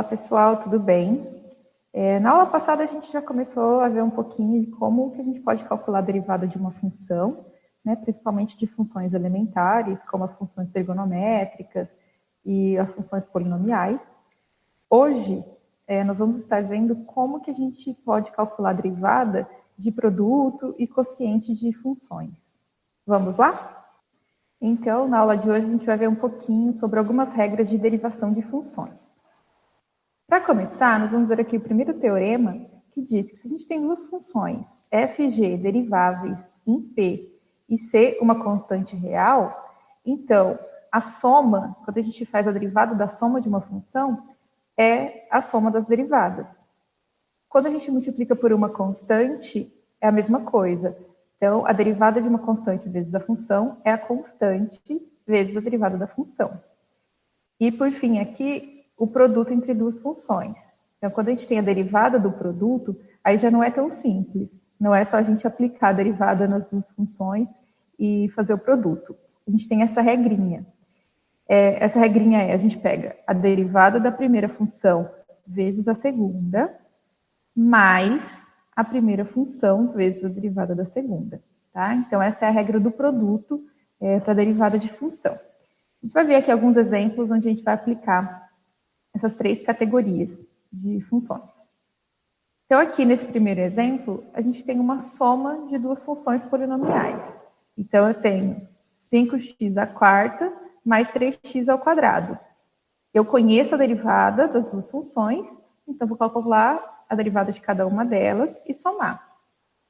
Olá, pessoal, tudo bem? É, na aula passada, a gente já começou a ver um pouquinho de como que a gente pode calcular a derivada de uma função, né, principalmente de funções elementares, como as funções trigonométricas e as funções polinomiais. Hoje, é, nós vamos estar vendo como que a gente pode calcular a derivada de produto e quociente de funções. Vamos lá? Então, na aula de hoje, a gente vai ver um pouquinho sobre algumas regras de derivação de funções. Para começar, nós vamos ver aqui o primeiro teorema, que diz que se a gente tem duas funções, f e g deriváveis em p e c uma constante real, então, a soma, quando a gente faz a derivada da soma de uma função, é a soma das derivadas. Quando a gente multiplica por uma constante, é a mesma coisa. Então, a derivada de uma constante vezes a função é a constante vezes a derivada da função. E, por fim, aqui, o produto entre duas funções. Então, quando a gente tem a derivada do produto, aí já não é tão simples. Não é só a gente aplicar a derivada nas duas funções e fazer o produto. A gente tem essa regrinha. É, essa regrinha é, a gente pega a derivada da primeira função vezes a segunda, mais a primeira função vezes a derivada da segunda. Tá? Então, essa é a regra do produto é, para derivada de função. A gente vai ver aqui alguns exemplos onde a gente vai aplicar essas três categorias de funções. Então, aqui nesse primeiro exemplo, a gente tem uma soma de duas funções polinomiais. Então, eu tenho 5x à quarta mais 3x ao quadrado. Eu conheço a derivada das duas funções, então vou calcular a derivada de cada uma delas e somar.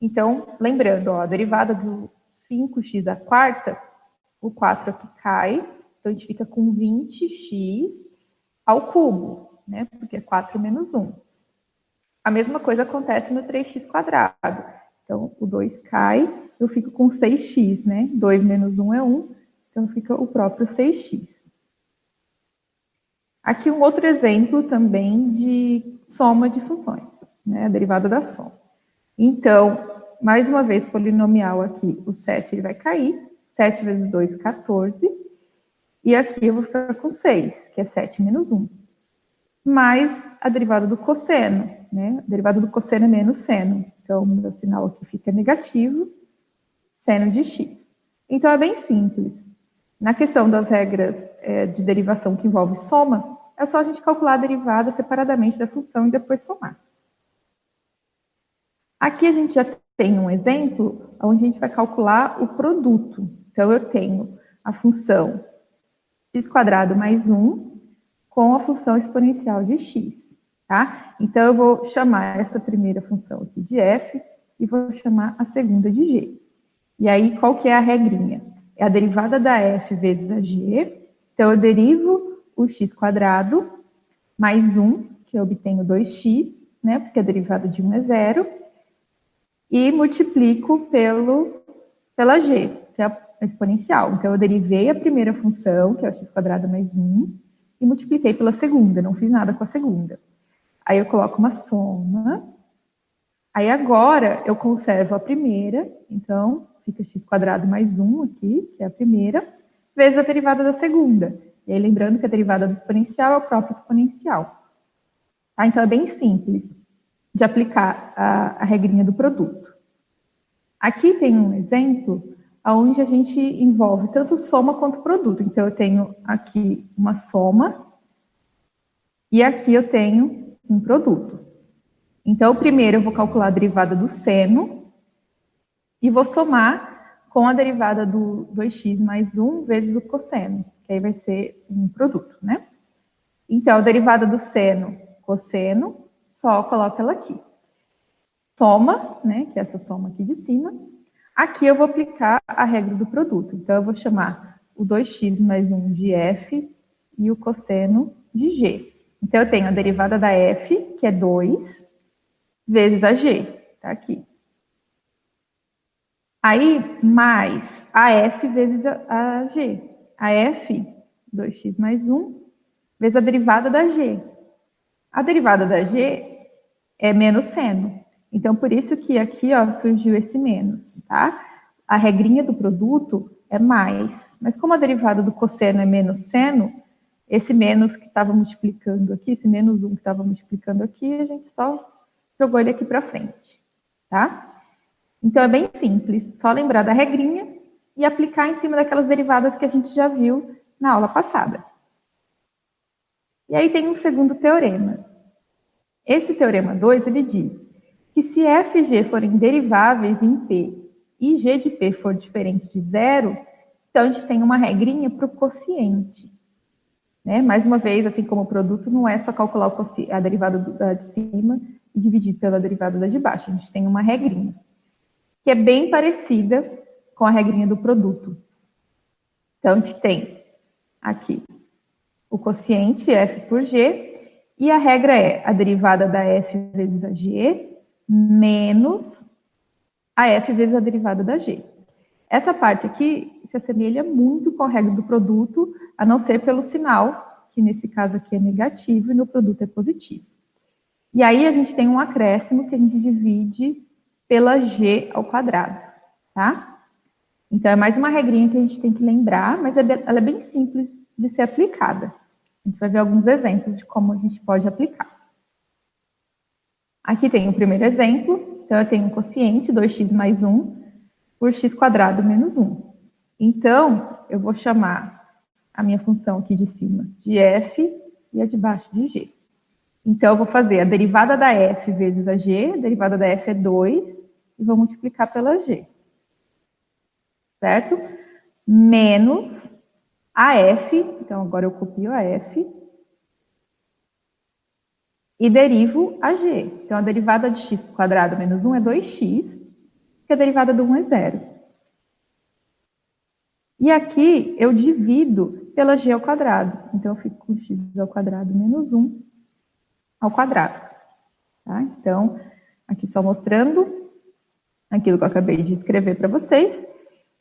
Então, lembrando, ó, a derivada do 5x à quarta, o 4 aqui cai, então a gente fica com 20x ao cubo, né? Porque é 4 menos 1. A mesma coisa acontece no 3x quadrado. Então, o 2 cai, eu fico com 6x, né? 2 menos 1 é 1, então fica o próprio 6x. Aqui um outro exemplo também de soma de funções, né, a derivada da soma. Então, mais uma vez, polinomial aqui, o 7 ele vai cair, 7 vezes 2, 14, e aqui eu vou ficar com 6, que é 7 menos 1. Mais a derivada do cosseno, né, a derivada do cosseno é menos seno, então meu sinal aqui fica negativo, seno de x. Então, é bem simples. Na questão das regras é, de derivação que envolve soma, é só a gente calcular a derivada separadamente da função e depois somar. Aqui a gente já tem um exemplo onde a gente vai calcular o produto. Então, eu tenho a função x quadrado mais 1 com a função exponencial de x, tá? Então, eu vou chamar essa primeira função aqui de f e vou chamar a segunda de g. E aí, qual que é a regrinha? é a derivada da f vezes a g. Então, eu derivo o x quadrado mais 1, que eu obtenho 2x, né, porque a derivada de 1 é zero, e multiplico pelo, pela g, que é a exponencial. Então, eu derivei a primeira função, que é o x quadrado mais 1, e multipliquei pela segunda, não fiz nada com a segunda. Aí eu coloco uma soma. Aí agora eu conservo a primeira, então fica x quadrado mais 1 aqui, que é a primeira, vezes a derivada da segunda. E aí, lembrando que a derivada do exponencial é o próprio exponencial. Tá? Então, é bem simples de aplicar a, a regrinha do produto. Aqui tem um exemplo onde a gente envolve tanto soma quanto produto. Então, eu tenho aqui uma soma e aqui eu tenho um produto. Então, primeiro eu vou calcular a derivada do seno, e vou somar com a derivada do 2x mais 1 vezes o cosseno, que aí vai ser um produto, né? Então, a derivada do seno, cosseno, só coloco ela aqui. Soma, né, que é essa soma aqui de cima. Aqui eu vou aplicar a regra do produto. Então, eu vou chamar o 2x mais 1 de f e o cosseno de g. Então, eu tenho a derivada da f, que é 2, vezes a g, tá aqui. Aí, mais a f vezes a g. A f, 2x mais 1, vezes a derivada da g. A derivada da g é menos seno. Então, por isso que aqui ó, surgiu esse menos, tá? A regrinha do produto é mais. Mas como a derivada do cosseno é menos seno, esse menos que estava multiplicando aqui, esse menos 1 que estava multiplicando aqui, a gente só jogou ele aqui para frente, tá? Então, é bem simples, só lembrar da regrinha e aplicar em cima daquelas derivadas que a gente já viu na aula passada. E aí tem um segundo teorema. Esse teorema 2, ele diz que se f e g forem deriváveis em P e g de P for diferente de zero, então a gente tem uma regrinha para o quociente. Né? Mais uma vez, assim como o produto, não é só calcular a derivada da de cima e dividir pela derivada da de baixo. A gente tem uma regrinha, que é bem parecida com a regrinha do produto. Então, a gente tem aqui o quociente f por g, e a regra é a derivada da f vezes a g menos a f vezes a derivada da g. Essa parte aqui se assemelha muito com a regra do produto, a não ser pelo sinal, que nesse caso aqui é negativo e no produto é positivo. E aí a gente tem um acréscimo que a gente divide pela g ao quadrado, tá? Então é mais uma regrinha que a gente tem que lembrar, mas é ela é bem simples de ser aplicada. A gente vai ver alguns exemplos de como a gente pode aplicar. Aqui tem o primeiro exemplo. Então, eu tenho um quociente, 2x mais 1, por x quadrado menos 1. Então, eu vou chamar a minha função aqui de cima de f e a de baixo de g. Então, eu vou fazer a derivada da f vezes a g, a derivada da f é 2, e vou multiplicar pela g. Certo? Menos a f, então agora eu copio a f, e derivo a g. Então, a derivada de x quadrado menos 1 é 2x, que a derivada do 1 é zero. E aqui eu divido pela g ao quadrado. Então, eu fico com x ao quadrado menos 1 ao quadrado. Tá? Então, aqui só mostrando aquilo que eu acabei de escrever para vocês.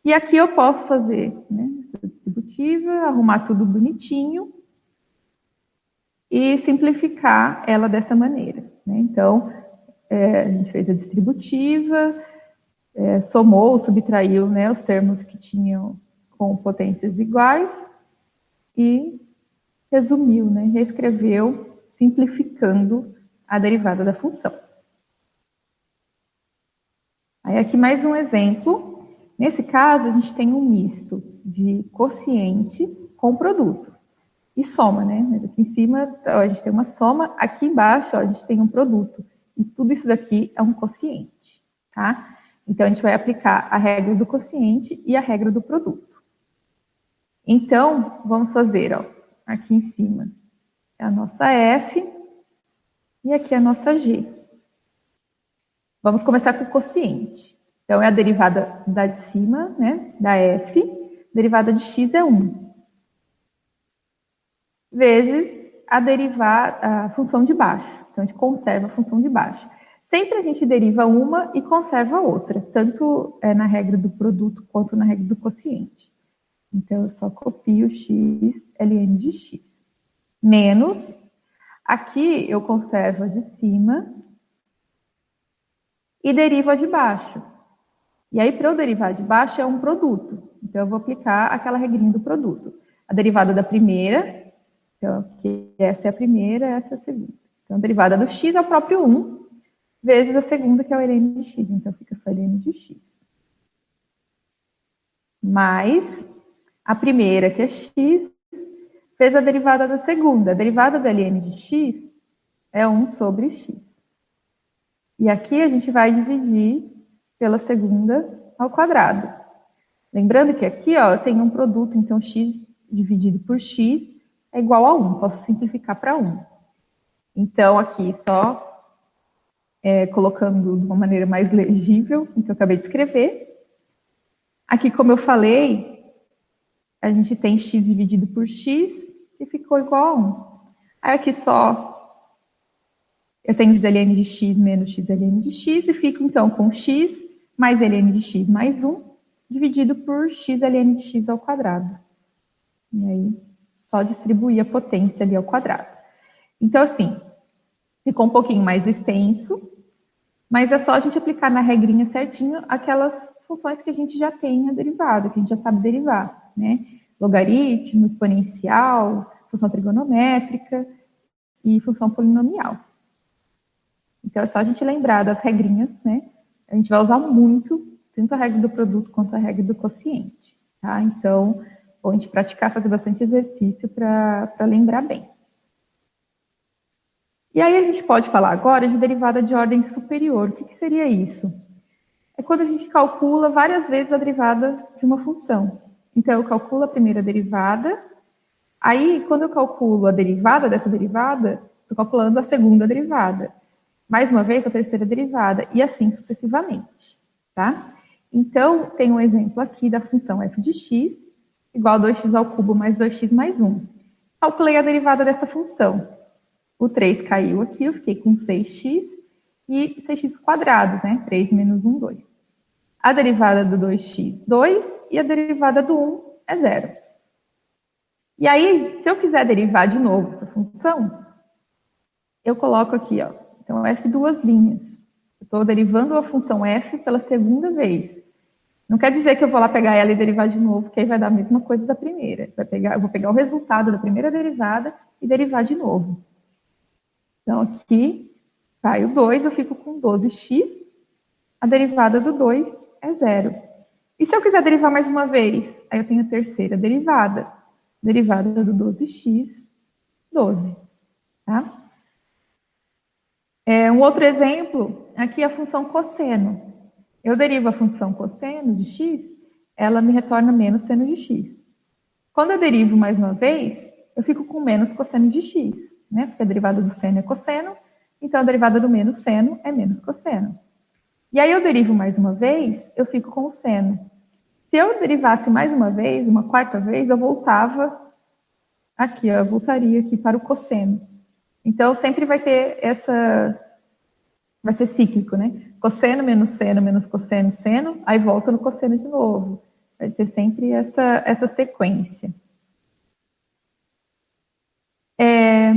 E aqui eu posso fazer né, distributiva, arrumar tudo bonitinho e simplificar ela dessa maneira. Né? Então, é, a gente fez a distributiva, é, somou, subtraiu né, os termos que tinham com potências iguais e resumiu, né, reescreveu, simplificando a derivada da função. Aí aqui mais um exemplo. Nesse caso, a gente tem um misto de quociente com produto e soma, né? Mas aqui em cima a gente tem uma soma, aqui embaixo a gente tem um produto. E tudo isso daqui é um quociente, tá? Então a gente vai aplicar a regra do quociente e a regra do produto. Então, vamos fazer, ó, aqui em cima é a nossa F e aqui é a nossa G. Vamos começar com o quociente. Então, é a derivada da de cima, né, da F, derivada de x é 1 vezes a derivar a função de baixo. Então, a gente conserva a função de baixo. Sempre a gente deriva uma e conserva a outra, tanto é, na regra do produto quanto na regra do quociente. Então, eu só copio x ln de x. Menos, aqui eu conservo a de cima e derivo a de baixo. E aí, para eu derivar de baixo, é um produto. Então, eu vou aplicar aquela regrinha do produto. A derivada da primeira então, aqui, essa é a primeira, essa é a segunda. Então, a derivada do x é o próprio 1, vezes a segunda, que é o ln de x. Então, fica só ln de x. Mais a primeira, que é x, fez a derivada da segunda. A derivada da ln de x é 1 sobre x. E aqui a gente vai dividir pela segunda ao quadrado. Lembrando que aqui ó, eu tenho um produto, então x dividido por x é igual a 1. Posso simplificar para 1. Então, aqui, só é, colocando de uma maneira mais legível o que eu acabei de escrever. Aqui, como eu falei, a gente tem x dividido por x e ficou igual a 1. Aí, aqui só eu tenho ln de x menos xln de x e fico, então, com x mais ln de x mais 1 dividido por xln de x ao quadrado. E aí, só distribuir a potência ali ao quadrado. Então, assim, ficou um pouquinho mais extenso, mas é só a gente aplicar na regrinha certinho aquelas funções que a gente já tem a derivada, que a gente já sabe derivar, né? Logaritmo, exponencial, função trigonométrica e função polinomial. Então, é só a gente lembrar das regrinhas, né? A gente vai usar muito, tanto a regra do produto quanto a regra do quociente, tá? Então, a gente praticar, fazer bastante exercício para lembrar bem. E aí a gente pode falar agora de derivada de ordem superior. O que, que seria isso? É quando a gente calcula várias vezes a derivada de uma função. Então, eu calculo a primeira derivada, aí, quando eu calculo a derivada dessa derivada, estou calculando a segunda derivada. Mais uma vez, a terceira derivada, e assim sucessivamente, tá? Então, tem um exemplo aqui da função f de x, igual a 2x ao cubo mais 2x mais 1. Calculei a derivada dessa função. O 3 caiu aqui, eu fiquei com 6x e 6x quadrado, né? 3 menos 1, 2. A derivada do 2x, 2, e a derivada do 1 é 0. E aí, se eu quiser derivar de novo essa função, eu coloco aqui, ó. Então, f duas linhas. Eu estou derivando a função f pela segunda vez. Não quer dizer que eu vou lá pegar ela e derivar de novo, que aí vai dar a mesma coisa da primeira. Vai pegar, eu vou pegar o resultado da primeira derivada e derivar de novo. Então, aqui cai o 2, eu fico com 12x. A derivada do 2 é zero. E se eu quiser derivar mais uma vez? Aí eu tenho a terceira derivada. Derivada do 12x, 12. Tá? É, um outro exemplo, aqui é a função cosseno. Eu derivo a função cosseno de x, ela me retorna menos seno de x. Quando eu derivo mais uma vez, eu fico com menos cosseno de x né? Porque a derivada do seno é cosseno, então a derivada do menos seno é menos cosseno. E aí eu derivo mais uma vez, eu fico com o seno. Se eu derivasse mais uma vez, uma quarta vez, eu voltava aqui, eu voltaria aqui para o cosseno. Então sempre vai ter essa vai ser cíclico, né? Cosseno menos seno menos cosseno seno, aí volta no cosseno de novo. Vai ter sempre essa essa sequência. É,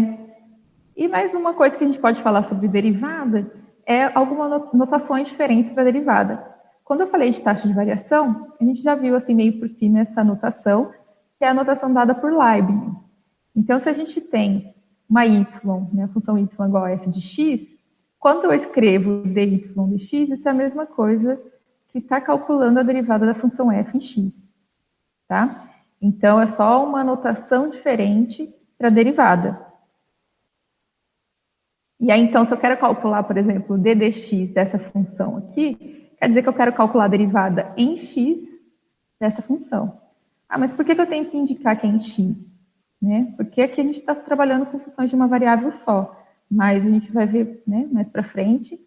e mais uma coisa que a gente pode falar sobre derivada é algumas notações diferentes para derivada. Quando eu falei de taxa de variação, a gente já viu assim meio por cima essa notação, que é a notação dada por Leibniz. Então, se a gente tem uma y, né, a função y igual a f de x, quando eu escrevo dy de x, isso é a mesma coisa que estar calculando a derivada da função f em x. Tá? Então, é só uma notação diferente para a derivada. E aí, então, se eu quero calcular, por exemplo, ddx dessa função aqui, quer dizer que eu quero calcular a derivada em x dessa função. Ah, mas por que, eu tenho que indicar que é em x? Né? Porque aqui a gente está trabalhando com funções de uma variável só, mas a gente vai ver né, mais para frente,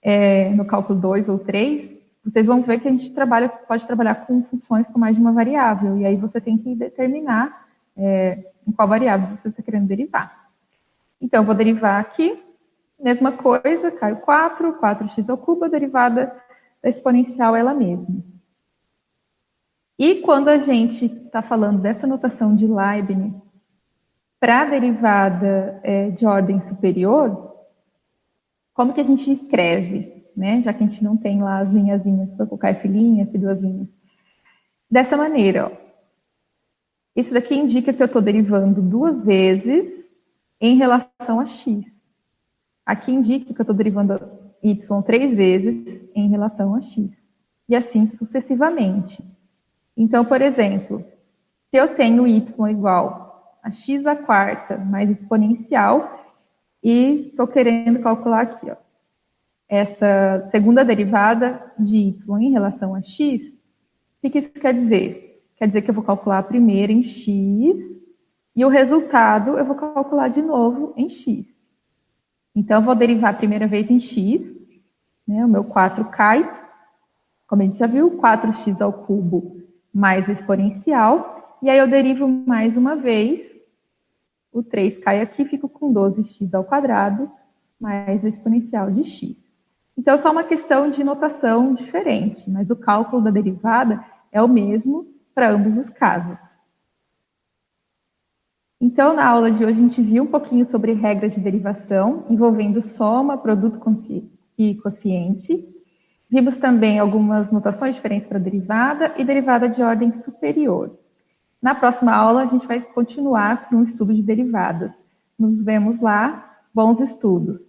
é, no cálculo 2 ou 3, vocês vão ver que a gente trabalha, pode trabalhar com funções com mais de uma variável, e aí você tem que determinar é, em qual variável você está querendo derivar. Então, vou derivar aqui, mesma coisa, cai 4, 4x ao cubo, a derivada da exponencial é ela mesma. E quando a gente está falando dessa notação de Leibniz para a derivada é, de ordem superior, como que a gente escreve, né? Já que a gente não tem lá as linhazinhas para colocar F linha, F duas linhas. Dessa maneira, ó. Isso daqui indica que eu estou derivando duas vezes em relação a x. Aqui indica que eu estou derivando y três vezes em relação a x. E assim sucessivamente. Então, por exemplo, se eu tenho y igual a x à quarta mais exponencial, e estou querendo calcular aqui, ó, essa segunda derivada de y em relação a x, o que isso quer dizer? Quer dizer que eu vou calcular a primeira em x e o resultado eu vou calcular de novo em x. Então, eu vou derivar a primeira vez em x, né? o meu 4 cai, como a gente já viu, 4x ao cubo mais exponencial, e aí eu derivo mais uma vez, o 3 cai aqui, fico com 12x ao quadrado, mais exponencial de x. Então, é só uma questão de notação diferente, mas o cálculo da derivada é o mesmo para ambos os casos. Então, na aula de hoje, a gente viu um pouquinho sobre regras de derivação, envolvendo soma, produto e quociente. Vimos também algumas notações diferentes para derivada e derivada de ordem superior. Na próxima aula, a gente vai continuar com o estudo de derivadas. Nos vemos lá. Bons estudos!